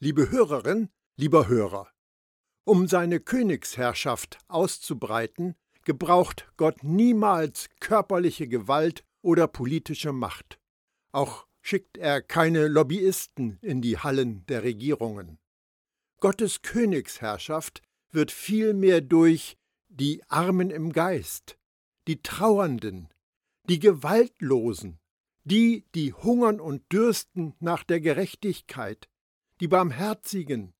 Liebe Hörerin, lieber Hörer, um seine Königsherrschaft auszubreiten, gebraucht Gott niemals körperliche Gewalt oder politische Macht. Auch schickt er keine Lobbyisten in die Hallen der Regierungen. Gottes Königsherrschaft wird vielmehr durch die Armen im Geist, die Trauernden, die Gewaltlosen, die, die hungern und dürsten nach der Gerechtigkeit, die Barmherzigen,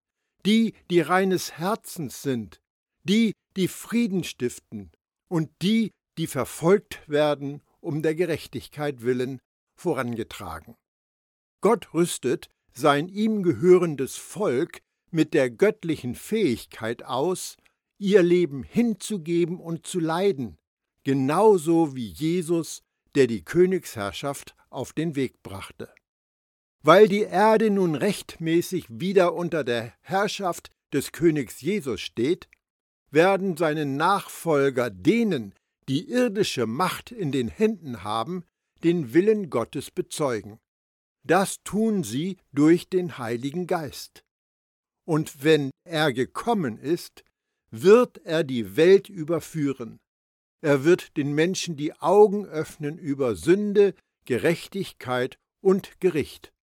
die, die reines Herzens sind, die, die Frieden stiften und die, die verfolgt werden um der Gerechtigkeit willen, vorangetragen. Gott rüstet sein ihm gehörendes Volk mit der göttlichen Fähigkeit aus, ihr Leben hinzugeben und zu leiden, genauso wie Jesus, der die Königsherrschaft auf den Weg brachte. Weil die Erde nun rechtmäßig wieder unter der Herrschaft des Königs Jesus steht, werden seine Nachfolger denen, die irdische Macht in den Händen haben, den Willen Gottes bezeugen. Das tun sie durch den Heiligen Geist. Und wenn er gekommen ist, wird er die Welt überführen. Er wird den Menschen die Augen öffnen über Sünde, Gerechtigkeit und Gericht.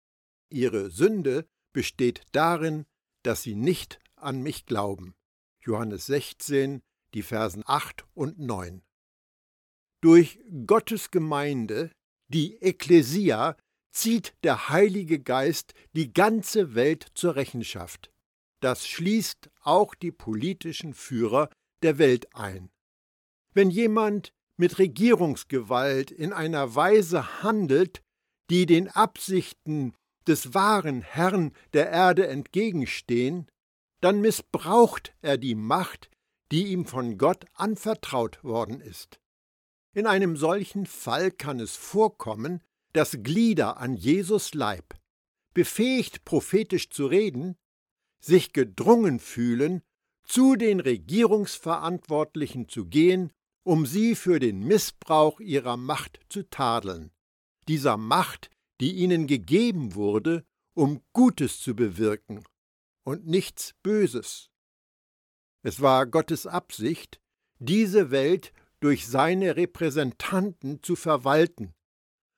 Ihre Sünde besteht darin, dass sie nicht an mich glauben. Johannes 16, die Versen 8 und 9. Durch Gottes Gemeinde, die Ekklesia, zieht der Heilige Geist die ganze Welt zur Rechenschaft. Das schließt auch die politischen Führer der Welt ein. Wenn jemand mit Regierungsgewalt in einer Weise handelt, die den Absichten des wahren Herrn der Erde entgegenstehen, dann missbraucht er die Macht, die ihm von Gott anvertraut worden ist. In einem solchen Fall kann es vorkommen, dass Glieder an Jesus Leib, befähigt prophetisch zu reden, sich gedrungen fühlen, zu den Regierungsverantwortlichen zu gehen, um sie für den Missbrauch ihrer Macht zu tadeln, dieser Macht, die ihnen gegeben wurde, um Gutes zu bewirken und nichts Böses. Es war Gottes Absicht, diese Welt durch seine Repräsentanten zu verwalten,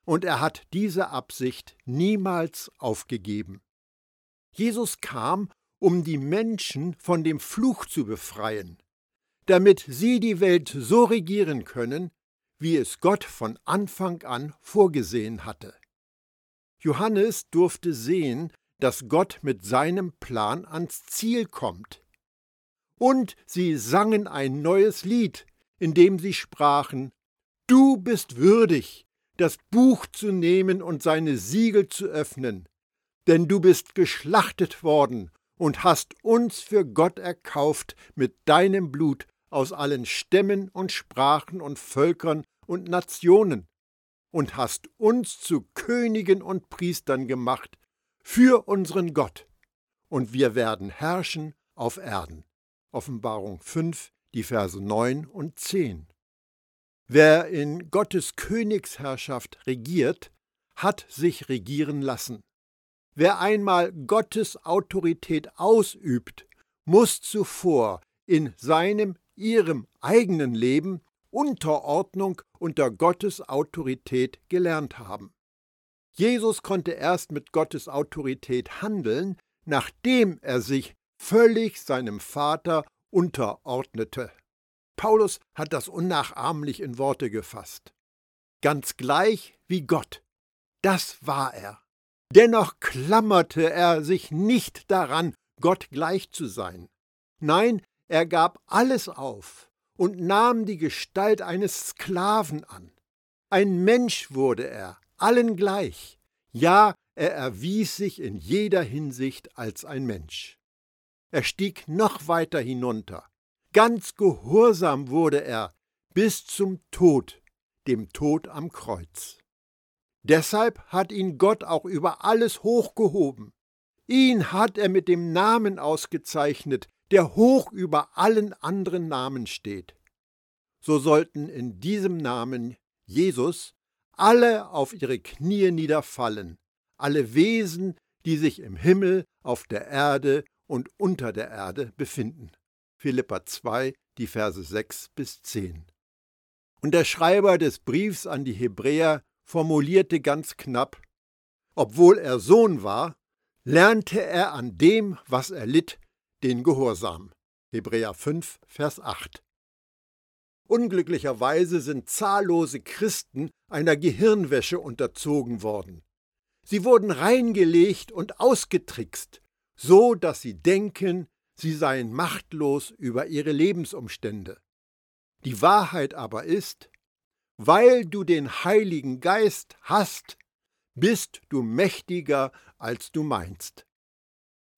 und er hat diese Absicht niemals aufgegeben. Jesus kam, um die Menschen von dem Fluch zu befreien, damit sie die Welt so regieren können, wie es Gott von Anfang an vorgesehen hatte. Johannes durfte sehen, dass Gott mit seinem Plan ans Ziel kommt. Und sie sangen ein neues Lied, in dem sie sprachen Du bist würdig, das Buch zu nehmen und seine Siegel zu öffnen, denn du bist geschlachtet worden und hast uns für Gott erkauft mit deinem Blut aus allen Stämmen und Sprachen und Völkern und Nationen und hast uns zu Königen und Priestern gemacht für unseren Gott, und wir werden herrschen auf Erden. Offenbarung 5, die Verse 9 und 10. Wer in Gottes Königsherrschaft regiert, hat sich regieren lassen. Wer einmal Gottes Autorität ausübt, muss zuvor in seinem, ihrem eigenen Leben Unterordnung unter Gottes Autorität gelernt haben. Jesus konnte erst mit Gottes Autorität handeln, nachdem er sich völlig seinem Vater unterordnete. Paulus hat das unnachahmlich in Worte gefasst. Ganz gleich wie Gott. Das war er. Dennoch klammerte er sich nicht daran, Gott gleich zu sein. Nein, er gab alles auf und nahm die Gestalt eines Sklaven an. Ein Mensch wurde er, allen gleich. Ja, er erwies sich in jeder Hinsicht als ein Mensch. Er stieg noch weiter hinunter. Ganz gehorsam wurde er bis zum Tod, dem Tod am Kreuz. Deshalb hat ihn Gott auch über alles hochgehoben. Ihn hat er mit dem Namen ausgezeichnet, der hoch über allen anderen Namen steht. So sollten in diesem Namen Jesus alle auf ihre Knie niederfallen, alle Wesen, die sich im Himmel, auf der Erde und unter der Erde befinden. Philippa 2, die Verse 6 bis 10. Und der Schreiber des Briefs an die Hebräer formulierte ganz knapp, obwohl er Sohn war, lernte er an dem, was er litt, den Gehorsam. Hebräer 5, Vers 8. Unglücklicherweise sind zahllose Christen einer Gehirnwäsche unterzogen worden. Sie wurden reingelegt und ausgetrickst, so dass sie denken, sie seien machtlos über ihre Lebensumstände. Die Wahrheit aber ist, weil du den Heiligen Geist hast, bist du mächtiger, als du meinst.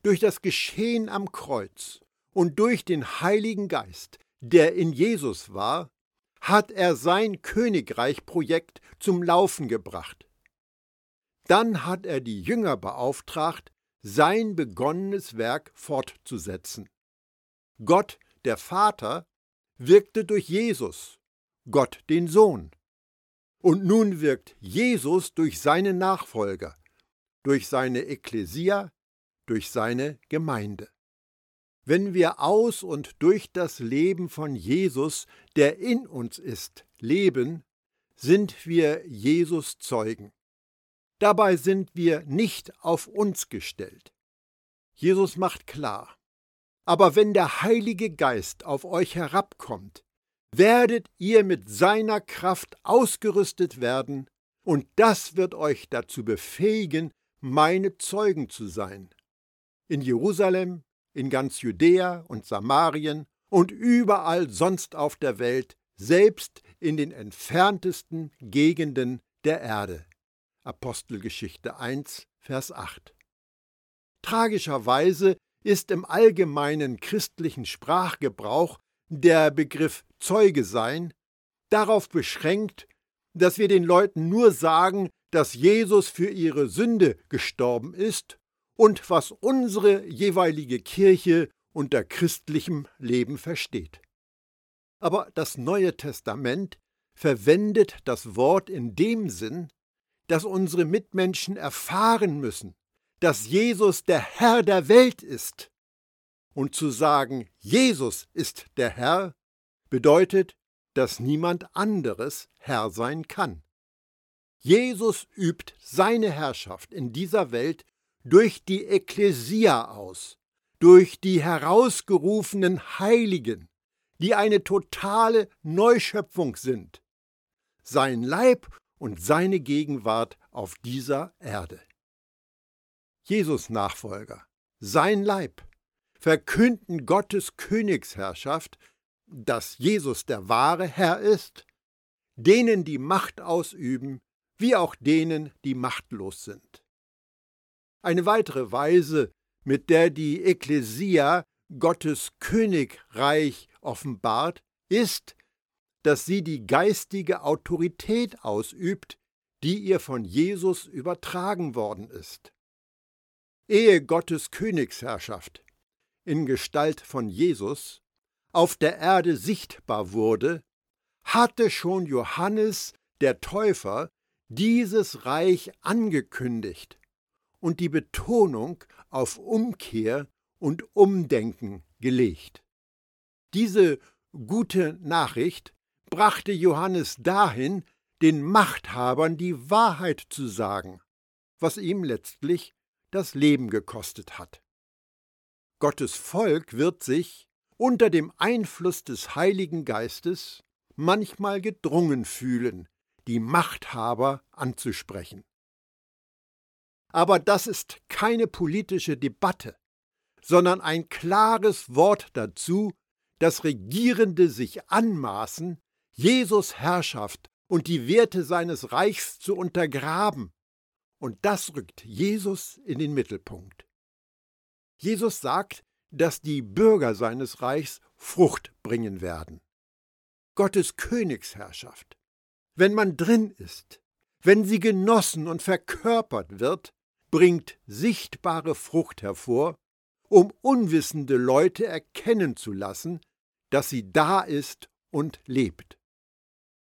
Durch das Geschehen am Kreuz und durch den Heiligen Geist, der in Jesus war, hat er sein Königreich-Projekt zum Laufen gebracht. Dann hat er die Jünger beauftragt, sein begonnenes Werk fortzusetzen. Gott, der Vater, wirkte durch Jesus, Gott den Sohn. Und nun wirkt Jesus durch seine Nachfolger, durch seine Ekklesia, durch seine Gemeinde. Wenn wir aus und durch das Leben von Jesus, der in uns ist, leben, sind wir Jesus Zeugen. Dabei sind wir nicht auf uns gestellt. Jesus macht klar, aber wenn der Heilige Geist auf euch herabkommt, werdet ihr mit seiner Kraft ausgerüstet werden, und das wird euch dazu befähigen, meine Zeugen zu sein. In Jerusalem, in ganz Judäa und Samarien und überall sonst auf der Welt, selbst in den entferntesten Gegenden der Erde. Apostelgeschichte 1, Vers 8. Tragischerweise ist im allgemeinen christlichen Sprachgebrauch der Begriff Zeuge sein darauf beschränkt, dass wir den Leuten nur sagen, dass Jesus für ihre Sünde gestorben ist und was unsere jeweilige Kirche unter christlichem Leben versteht. Aber das Neue Testament verwendet das Wort in dem Sinn, dass unsere Mitmenschen erfahren müssen, dass Jesus der Herr der Welt ist. Und zu sagen, Jesus ist der Herr, bedeutet, dass niemand anderes Herr sein kann. Jesus übt seine Herrschaft in dieser Welt durch die Ekklesia aus, durch die herausgerufenen Heiligen, die eine totale Neuschöpfung sind. Sein Leib und seine Gegenwart auf dieser Erde. Jesus Nachfolger, sein Leib, verkünden Gottes Königsherrschaft, dass Jesus der wahre Herr ist, denen die Macht ausüben, wie auch denen, die machtlos sind. Eine weitere Weise, mit der die Ekklesia Gottes Königreich offenbart, ist, dass sie die geistige Autorität ausübt, die ihr von Jesus übertragen worden ist. Ehe Gottes Königsherrschaft in Gestalt von Jesus auf der Erde sichtbar wurde, hatte schon Johannes der Täufer dieses Reich angekündigt und die Betonung auf Umkehr und Umdenken gelegt. Diese gute Nachricht brachte Johannes dahin, den Machthabern die Wahrheit zu sagen, was ihm letztlich das Leben gekostet hat. Gottes Volk wird sich unter dem Einfluss des Heiligen Geistes manchmal gedrungen fühlen, die Machthaber anzusprechen. Aber das ist keine politische Debatte, sondern ein klares Wort dazu, dass Regierende sich anmaßen, Jesus Herrschaft und die Werte seines Reichs zu untergraben. Und das rückt Jesus in den Mittelpunkt. Jesus sagt, dass die Bürger seines Reichs Frucht bringen werden. Gottes Königsherrschaft. Wenn man drin ist, wenn sie genossen und verkörpert wird, bringt sichtbare Frucht hervor, um unwissende Leute erkennen zu lassen, dass sie da ist und lebt.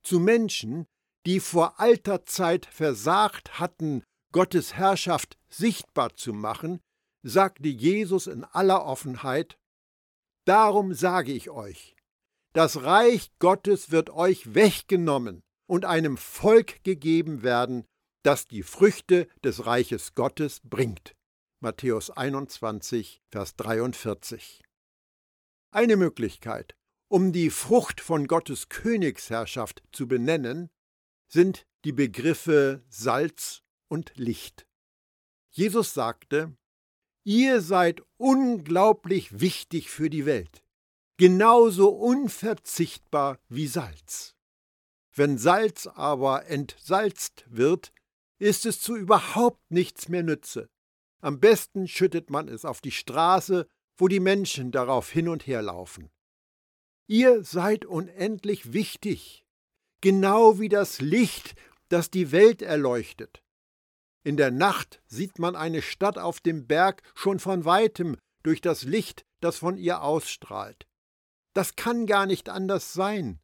Zu Menschen, die vor alter Zeit versagt hatten, Gottes Herrschaft sichtbar zu machen, sagte Jesus in aller Offenheit, Darum sage ich euch, das Reich Gottes wird euch weggenommen und einem Volk gegeben werden, das die Früchte des Reiches Gottes bringt. Matthäus 21, Vers 43. Eine Möglichkeit, um die Frucht von Gottes Königsherrschaft zu benennen, sind die Begriffe Salz und Licht. Jesus sagte, Ihr seid unglaublich wichtig für die Welt, genauso unverzichtbar wie Salz. Wenn Salz aber entsalzt wird, ist es zu überhaupt nichts mehr nütze. Am besten schüttet man es auf die Straße, wo die Menschen darauf hin und her laufen. Ihr seid unendlich wichtig, genau wie das Licht, das die Welt erleuchtet. In der Nacht sieht man eine Stadt auf dem Berg schon von weitem durch das Licht, das von ihr ausstrahlt. Das kann gar nicht anders sein.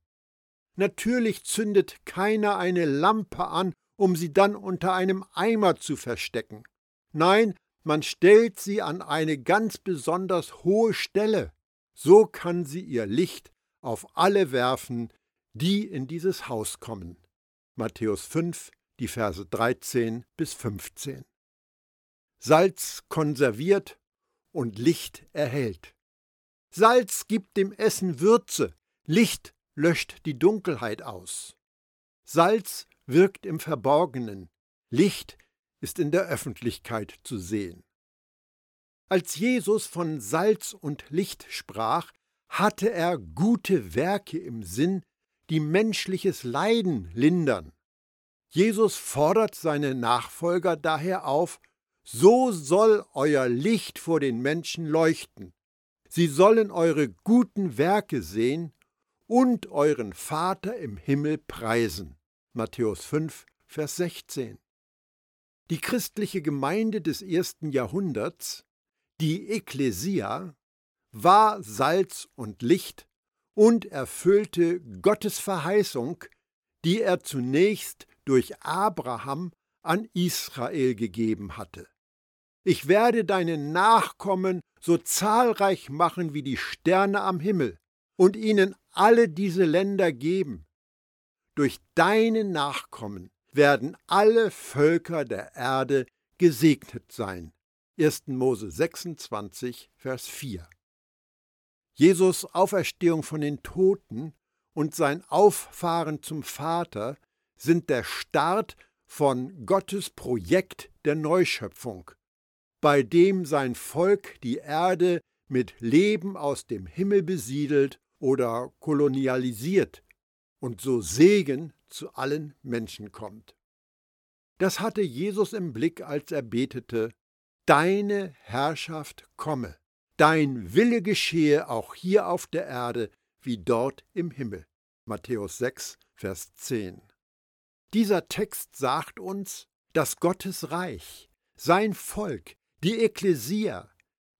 Natürlich zündet keiner eine Lampe an, um sie dann unter einem Eimer zu verstecken. Nein, man stellt sie an eine ganz besonders hohe Stelle. So kann sie ihr Licht auf alle werfen, die in dieses Haus kommen. Matthäus 5, die Verse 13 bis 15. Salz konserviert und Licht erhält. Salz gibt dem Essen Würze, Licht löscht die Dunkelheit aus. Salz wirkt im Verborgenen, Licht ist in der Öffentlichkeit zu sehen. Als Jesus von Salz und Licht sprach, hatte er gute Werke im Sinn, die menschliches Leiden lindern. Jesus fordert seine Nachfolger daher auf, so soll euer Licht vor den Menschen leuchten. Sie sollen eure guten Werke sehen und euren Vater im Himmel preisen. Matthäus 5, Vers 16. Die christliche Gemeinde des ersten Jahrhunderts, die Ekklesia, war Salz und Licht und erfüllte Gottes Verheißung, die er zunächst durch Abraham an Israel gegeben hatte. Ich werde deine Nachkommen so zahlreich machen wie die Sterne am Himmel und ihnen alle diese Länder geben. Durch deine Nachkommen werden alle Völker der Erde gesegnet sein. 1. Mose 26, Vers 4. Jesus Auferstehung von den Toten und sein Auffahren zum Vater sind der Start von Gottes Projekt der Neuschöpfung, bei dem sein Volk die Erde mit Leben aus dem Himmel besiedelt oder kolonialisiert und so Segen zu allen Menschen kommt. Das hatte Jesus im Blick, als er betete, Deine Herrschaft komme, dein Wille geschehe auch hier auf der Erde wie dort im Himmel. Matthäus 6, Vers 10. Dieser Text sagt uns, dass Gottes Reich, sein Volk, die Ekklesia,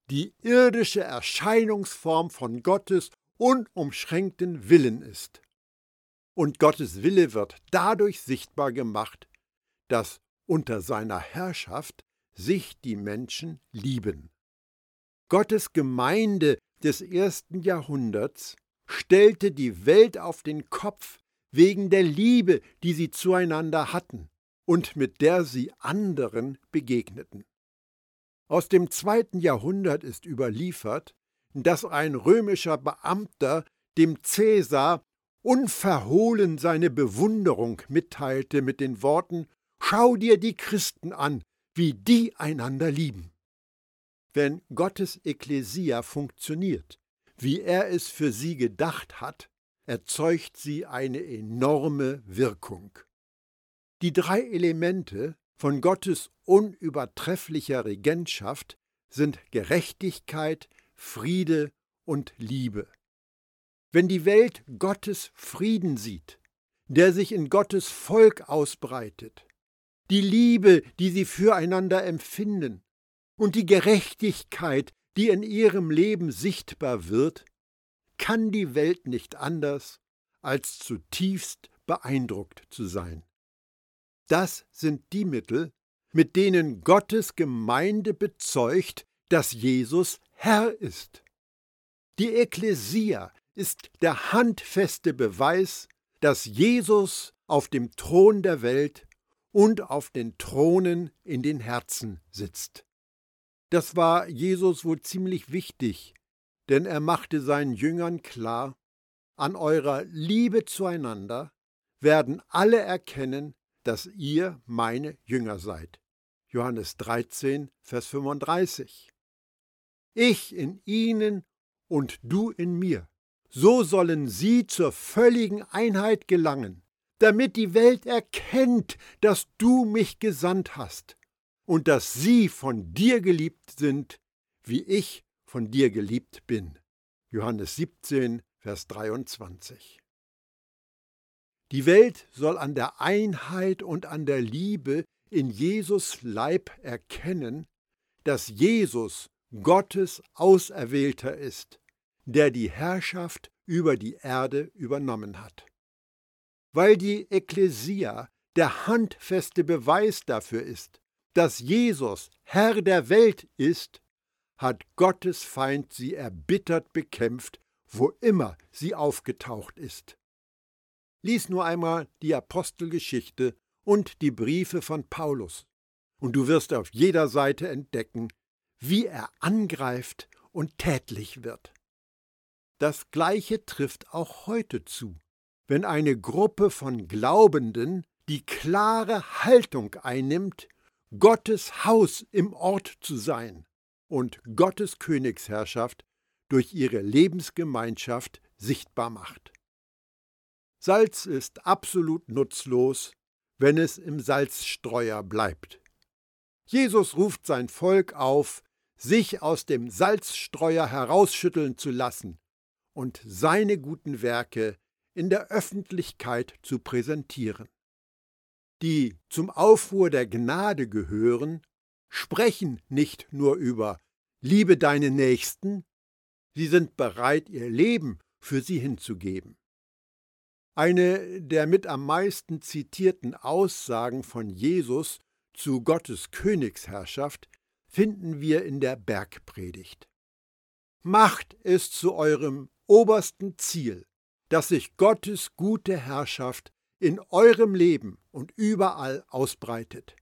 die irdische Erscheinungsform von Gottes unumschränkten Willen ist. Und Gottes Wille wird dadurch sichtbar gemacht, dass unter seiner Herrschaft sich die Menschen lieben. Gottes Gemeinde des ersten Jahrhunderts stellte die Welt auf den Kopf wegen der Liebe, die sie zueinander hatten und mit der sie anderen begegneten. Aus dem zweiten Jahrhundert ist überliefert, dass ein römischer Beamter dem Cäsar unverhohlen seine Bewunderung mitteilte mit den Worten Schau dir die Christen an, wie die einander lieben. Wenn Gottes Ekklesia funktioniert, wie er es für sie gedacht hat, erzeugt sie eine enorme Wirkung. Die drei Elemente von Gottes unübertrefflicher Regentschaft sind Gerechtigkeit, Friede und Liebe. Wenn die Welt Gottes Frieden sieht, der sich in Gottes Volk ausbreitet, die Liebe, die sie füreinander empfinden, und die Gerechtigkeit, die in ihrem Leben sichtbar wird, kann die Welt nicht anders, als zutiefst beeindruckt zu sein. Das sind die Mittel, mit denen Gottes Gemeinde bezeugt, dass Jesus Herr ist. Die Ekklesia ist der handfeste Beweis, dass Jesus auf dem Thron der Welt und auf den Thronen in den Herzen sitzt. Das war Jesus wohl ziemlich wichtig, denn er machte seinen Jüngern klar, an eurer Liebe zueinander werden alle erkennen, dass ihr meine Jünger seid. Johannes 13, Vers 35. Ich in ihnen und du in mir. So sollen sie zur völligen Einheit gelangen, damit die Welt erkennt, dass du mich gesandt hast und dass sie von dir geliebt sind, wie ich von dir geliebt bin. Johannes 17, Vers 23. Die Welt soll an der Einheit und an der Liebe in Jesus Leib erkennen, dass Jesus Gottes Auserwählter ist, der die Herrschaft über die Erde übernommen hat. Weil die Ekklesia der handfeste Beweis dafür ist, dass Jesus Herr der Welt ist, hat Gottes Feind sie erbittert bekämpft, wo immer sie aufgetaucht ist. Lies nur einmal die Apostelgeschichte und die Briefe von Paulus, und du wirst auf jeder Seite entdecken, wie er angreift und tätlich wird. Das Gleiche trifft auch heute zu, wenn eine Gruppe von Glaubenden die klare Haltung einnimmt, Gottes Haus im Ort zu sein und Gottes Königsherrschaft durch ihre Lebensgemeinschaft sichtbar macht. Salz ist absolut nutzlos, wenn es im Salzstreuer bleibt. Jesus ruft sein Volk auf, sich aus dem Salzstreuer herausschütteln zu lassen und seine guten Werke in der Öffentlichkeit zu präsentieren. Die zum Aufruhr der Gnade gehören, sprechen nicht nur über Liebe deine Nächsten, sie sind bereit, ihr Leben für sie hinzugeben. Eine der mit am meisten zitierten Aussagen von Jesus zu Gottes Königsherrschaft finden wir in der Bergpredigt. Macht es zu eurem obersten Ziel, dass sich Gottes gute Herrschaft in eurem Leben und überall ausbreitet.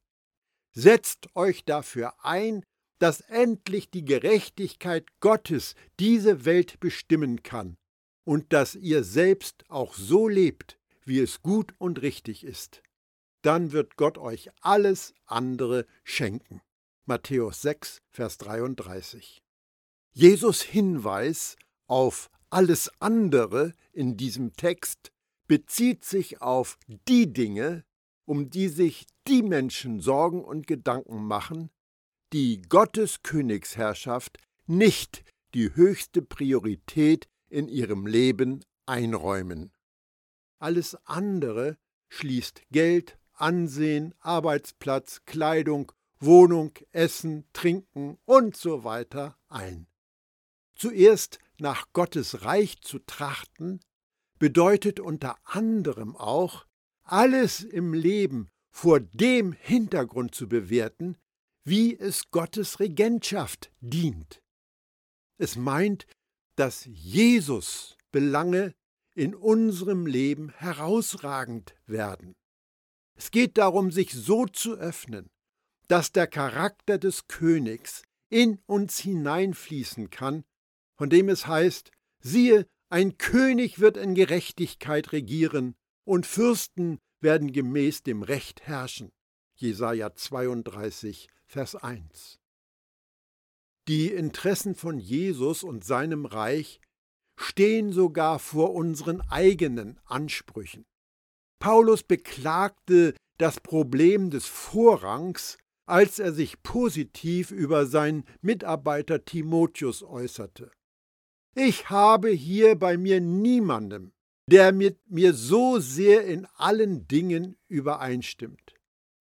Setzt euch dafür ein, dass endlich die Gerechtigkeit Gottes diese Welt bestimmen kann und dass ihr selbst auch so lebt, wie es gut und richtig ist. Dann wird Gott euch alles andere schenken. Matthäus 6, Vers 33. Jesus Hinweis auf alles andere in diesem Text bezieht sich auf die Dinge, um die sich die Menschen Sorgen und Gedanken machen, die Gottes Königsherrschaft nicht die höchste Priorität in ihrem Leben einräumen. Alles andere schließt Geld, Ansehen, Arbeitsplatz, Kleidung, Wohnung, Essen, Trinken und so weiter ein. Zuerst nach Gottes Reich zu trachten, bedeutet unter anderem auch, alles im Leben vor dem Hintergrund zu bewerten, wie es Gottes Regentschaft dient. Es meint, dass Jesus Belange in unserem Leben herausragend werden. Es geht darum, sich so zu öffnen, dass der Charakter des Königs in uns hineinfließen kann, von dem es heißt, siehe, ein König wird in Gerechtigkeit regieren und Fürsten werden gemäß dem Recht herrschen. Jesaja 32, Vers 1. Die Interessen von Jesus und seinem Reich stehen sogar vor unseren eigenen Ansprüchen. Paulus beklagte das Problem des Vorrangs, als er sich positiv über seinen Mitarbeiter Timotheus äußerte. Ich habe hier bei mir niemandem, der mit mir so sehr in allen Dingen übereinstimmt.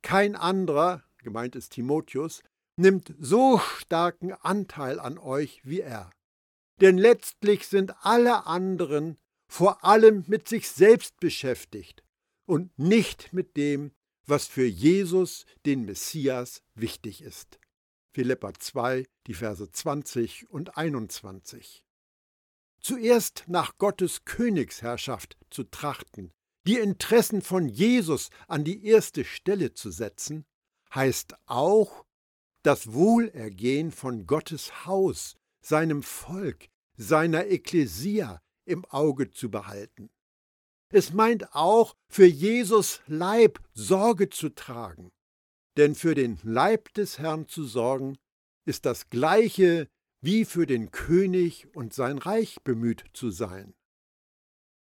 Kein anderer, gemeint ist Timotheus, nimmt so starken Anteil an euch wie er. Denn letztlich sind alle anderen vor allem mit sich selbst beschäftigt und nicht mit dem, was für Jesus, den Messias, wichtig ist. Philippa 2, die Verse 20 und 21. Zuerst nach Gottes Königsherrschaft zu trachten, die Interessen von Jesus an die erste Stelle zu setzen, heißt auch, das Wohlergehen von Gottes Haus, seinem Volk, seiner Ekklesia im Auge zu behalten. Es meint auch, für Jesus Leib Sorge zu tragen. Denn für den Leib des Herrn zu sorgen, ist das gleiche wie für den König und sein Reich bemüht zu sein.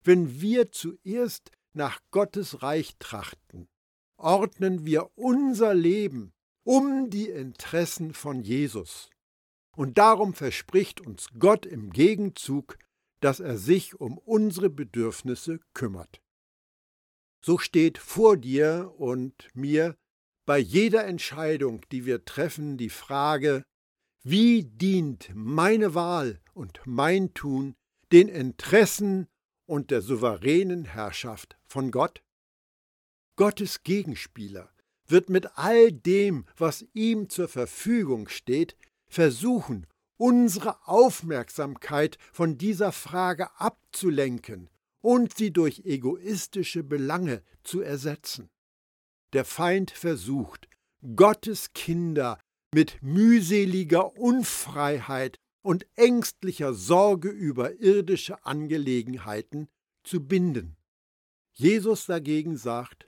Wenn wir zuerst nach Gottes Reich trachten, ordnen wir unser Leben um die Interessen von Jesus. Und darum verspricht uns Gott im Gegenzug dass er sich um unsere Bedürfnisse kümmert. So steht vor dir und mir bei jeder Entscheidung, die wir treffen, die Frage, wie dient meine Wahl und mein Tun den Interessen und der souveränen Herrschaft von Gott? Gottes Gegenspieler wird mit all dem, was ihm zur Verfügung steht, versuchen, unsere Aufmerksamkeit von dieser Frage abzulenken und sie durch egoistische Belange zu ersetzen. Der Feind versucht, Gottes Kinder mit mühseliger Unfreiheit und ängstlicher Sorge über irdische Angelegenheiten zu binden. Jesus dagegen sagt,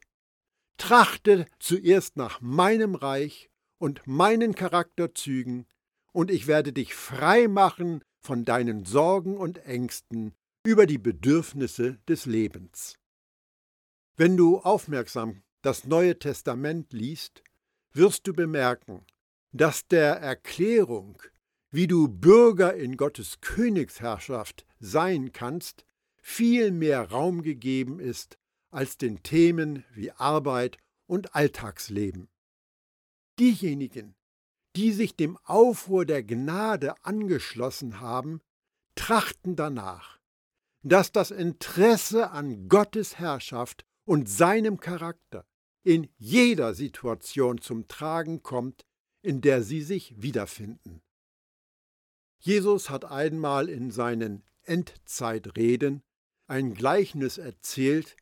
Trachte zuerst nach meinem Reich und meinen Charakterzügen, und ich werde dich frei machen von deinen Sorgen und Ängsten über die Bedürfnisse des Lebens. Wenn du aufmerksam das Neue Testament liest, wirst du bemerken, dass der Erklärung, wie du Bürger in Gottes Königsherrschaft sein kannst, viel mehr Raum gegeben ist als den Themen wie Arbeit und Alltagsleben. Diejenigen, die sich dem Aufruhr der Gnade angeschlossen haben, trachten danach, dass das Interesse an Gottes Herrschaft und seinem Charakter in jeder Situation zum Tragen kommt, in der sie sich wiederfinden. Jesus hat einmal in seinen Endzeitreden ein Gleichnis erzählt,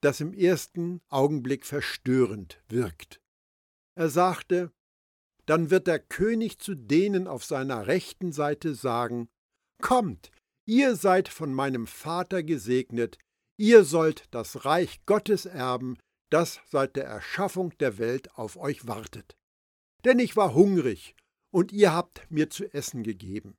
das im ersten Augenblick verstörend wirkt. Er sagte, dann wird der König zu denen auf seiner rechten Seite sagen, Kommt, ihr seid von meinem Vater gesegnet, ihr sollt das Reich Gottes erben, das seit der Erschaffung der Welt auf euch wartet. Denn ich war hungrig, und ihr habt mir zu essen gegeben.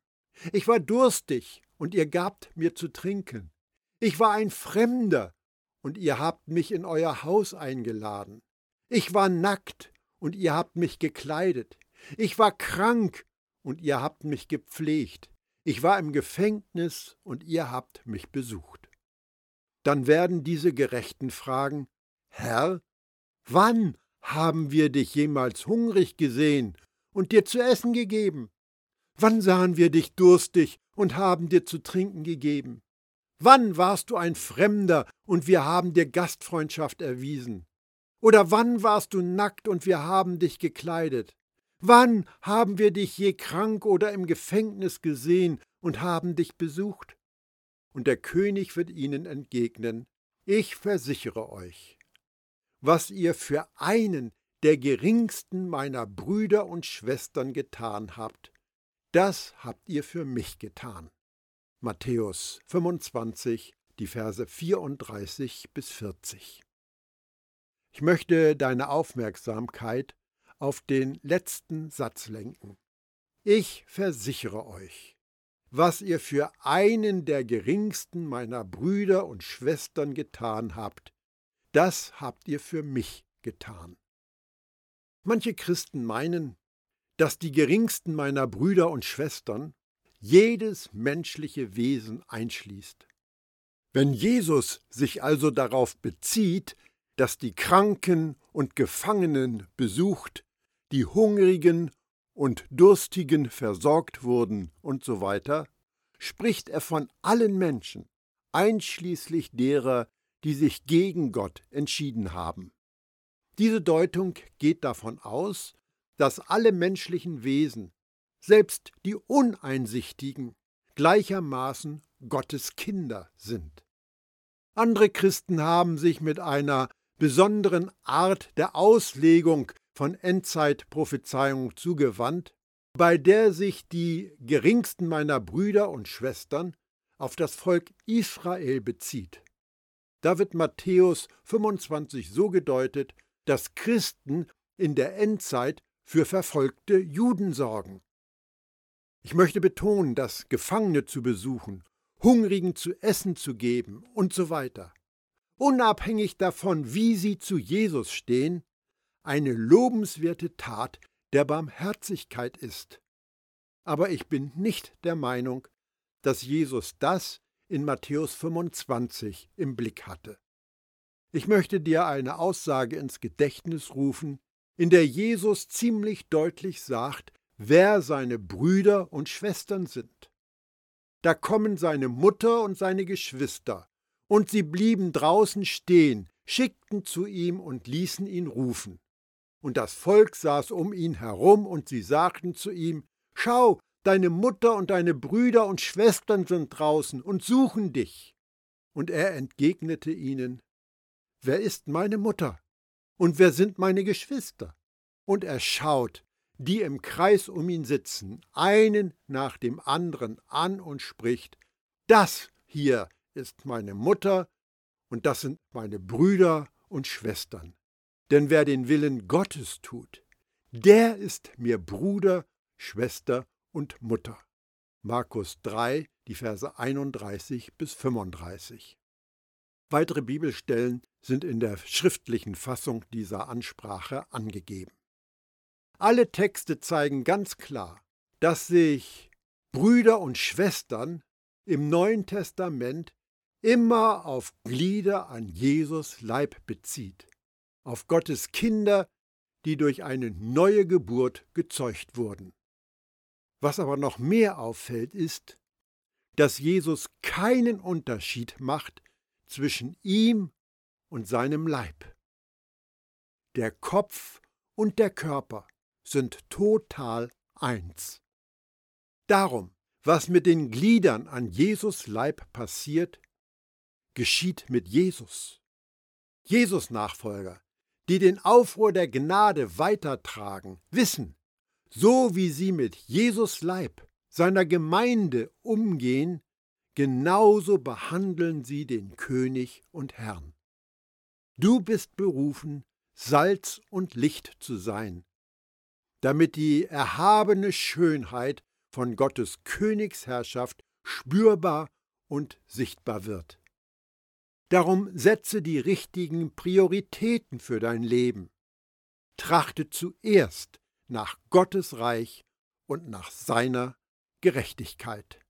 Ich war durstig, und ihr gabt mir zu trinken. Ich war ein Fremder, und ihr habt mich in euer Haus eingeladen. Ich war nackt, und ihr habt mich gekleidet. Ich war krank und ihr habt mich gepflegt. Ich war im Gefängnis und ihr habt mich besucht. Dann werden diese Gerechten fragen, Herr, wann haben wir dich jemals hungrig gesehen und dir zu essen gegeben? Wann sahen wir dich durstig und haben dir zu trinken gegeben? Wann warst du ein Fremder und wir haben dir Gastfreundschaft erwiesen? Oder wann warst du nackt und wir haben dich gekleidet? Wann haben wir dich je krank oder im Gefängnis gesehen und haben dich besucht? Und der König wird ihnen entgegnen, ich versichere euch, was ihr für einen der geringsten meiner Brüder und Schwestern getan habt, das habt ihr für mich getan. Matthäus 25, die Verse 34 bis 40. Ich möchte deine Aufmerksamkeit auf den letzten Satz lenken. Ich versichere euch, was ihr für einen der geringsten meiner Brüder und Schwestern getan habt, das habt ihr für mich getan. Manche Christen meinen, dass die geringsten meiner Brüder und Schwestern jedes menschliche Wesen einschließt. Wenn Jesus sich also darauf bezieht, das die Kranken und Gefangenen besucht, die Hungrigen und Durstigen versorgt wurden und so weiter, spricht er von allen Menschen, einschließlich derer, die sich gegen Gott entschieden haben. Diese Deutung geht davon aus, dass alle menschlichen Wesen, selbst die Uneinsichtigen, gleichermaßen Gottes Kinder sind. Andere Christen haben sich mit einer besonderen Art der Auslegung von Endzeitprophezeiung zugewandt, bei der sich die geringsten meiner Brüder und Schwestern auf das Volk Israel bezieht. Da wird Matthäus 25 so gedeutet, dass Christen in der Endzeit für verfolgte Juden sorgen. Ich möchte betonen, dass Gefangene zu besuchen, Hungrigen zu essen zu geben und so weiter, unabhängig davon, wie sie zu Jesus stehen, eine lobenswerte Tat der Barmherzigkeit ist. Aber ich bin nicht der Meinung, dass Jesus das in Matthäus 25 im Blick hatte. Ich möchte dir eine Aussage ins Gedächtnis rufen, in der Jesus ziemlich deutlich sagt, wer seine Brüder und Schwestern sind. Da kommen seine Mutter und seine Geschwister, und sie blieben draußen stehen, schickten zu ihm und ließen ihn rufen. Und das Volk saß um ihn herum, und sie sagten zu ihm, Schau, deine Mutter und deine Brüder und Schwestern sind draußen und suchen dich. Und er entgegnete ihnen, Wer ist meine Mutter? Und wer sind meine Geschwister? Und er schaut, die im Kreis um ihn sitzen, einen nach dem anderen an und spricht, Das hier ist meine Mutter und das sind meine Brüder und Schwestern. Denn wer den Willen Gottes tut, der ist mir Bruder, Schwester und Mutter. Markus 3, die Verse 31 bis 35. Weitere Bibelstellen sind in der schriftlichen Fassung dieser Ansprache angegeben. Alle Texte zeigen ganz klar, dass sich Brüder und Schwestern im Neuen Testament immer auf Glieder an Jesus Leib bezieht, auf Gottes Kinder, die durch eine neue Geburt gezeugt wurden. Was aber noch mehr auffällt, ist, dass Jesus keinen Unterschied macht zwischen ihm und seinem Leib. Der Kopf und der Körper sind total eins. Darum, was mit den Gliedern an Jesus Leib passiert, geschieht mit Jesus. Jesus Nachfolger, die den Aufruhr der Gnade weitertragen, wissen, so wie sie mit Jesus Leib, seiner Gemeinde umgehen, genauso behandeln sie den König und Herrn. Du bist berufen, Salz und Licht zu sein, damit die erhabene Schönheit von Gottes Königsherrschaft spürbar und sichtbar wird. Darum setze die richtigen Prioritäten für dein Leben. Trachte zuerst nach Gottes Reich und nach seiner Gerechtigkeit.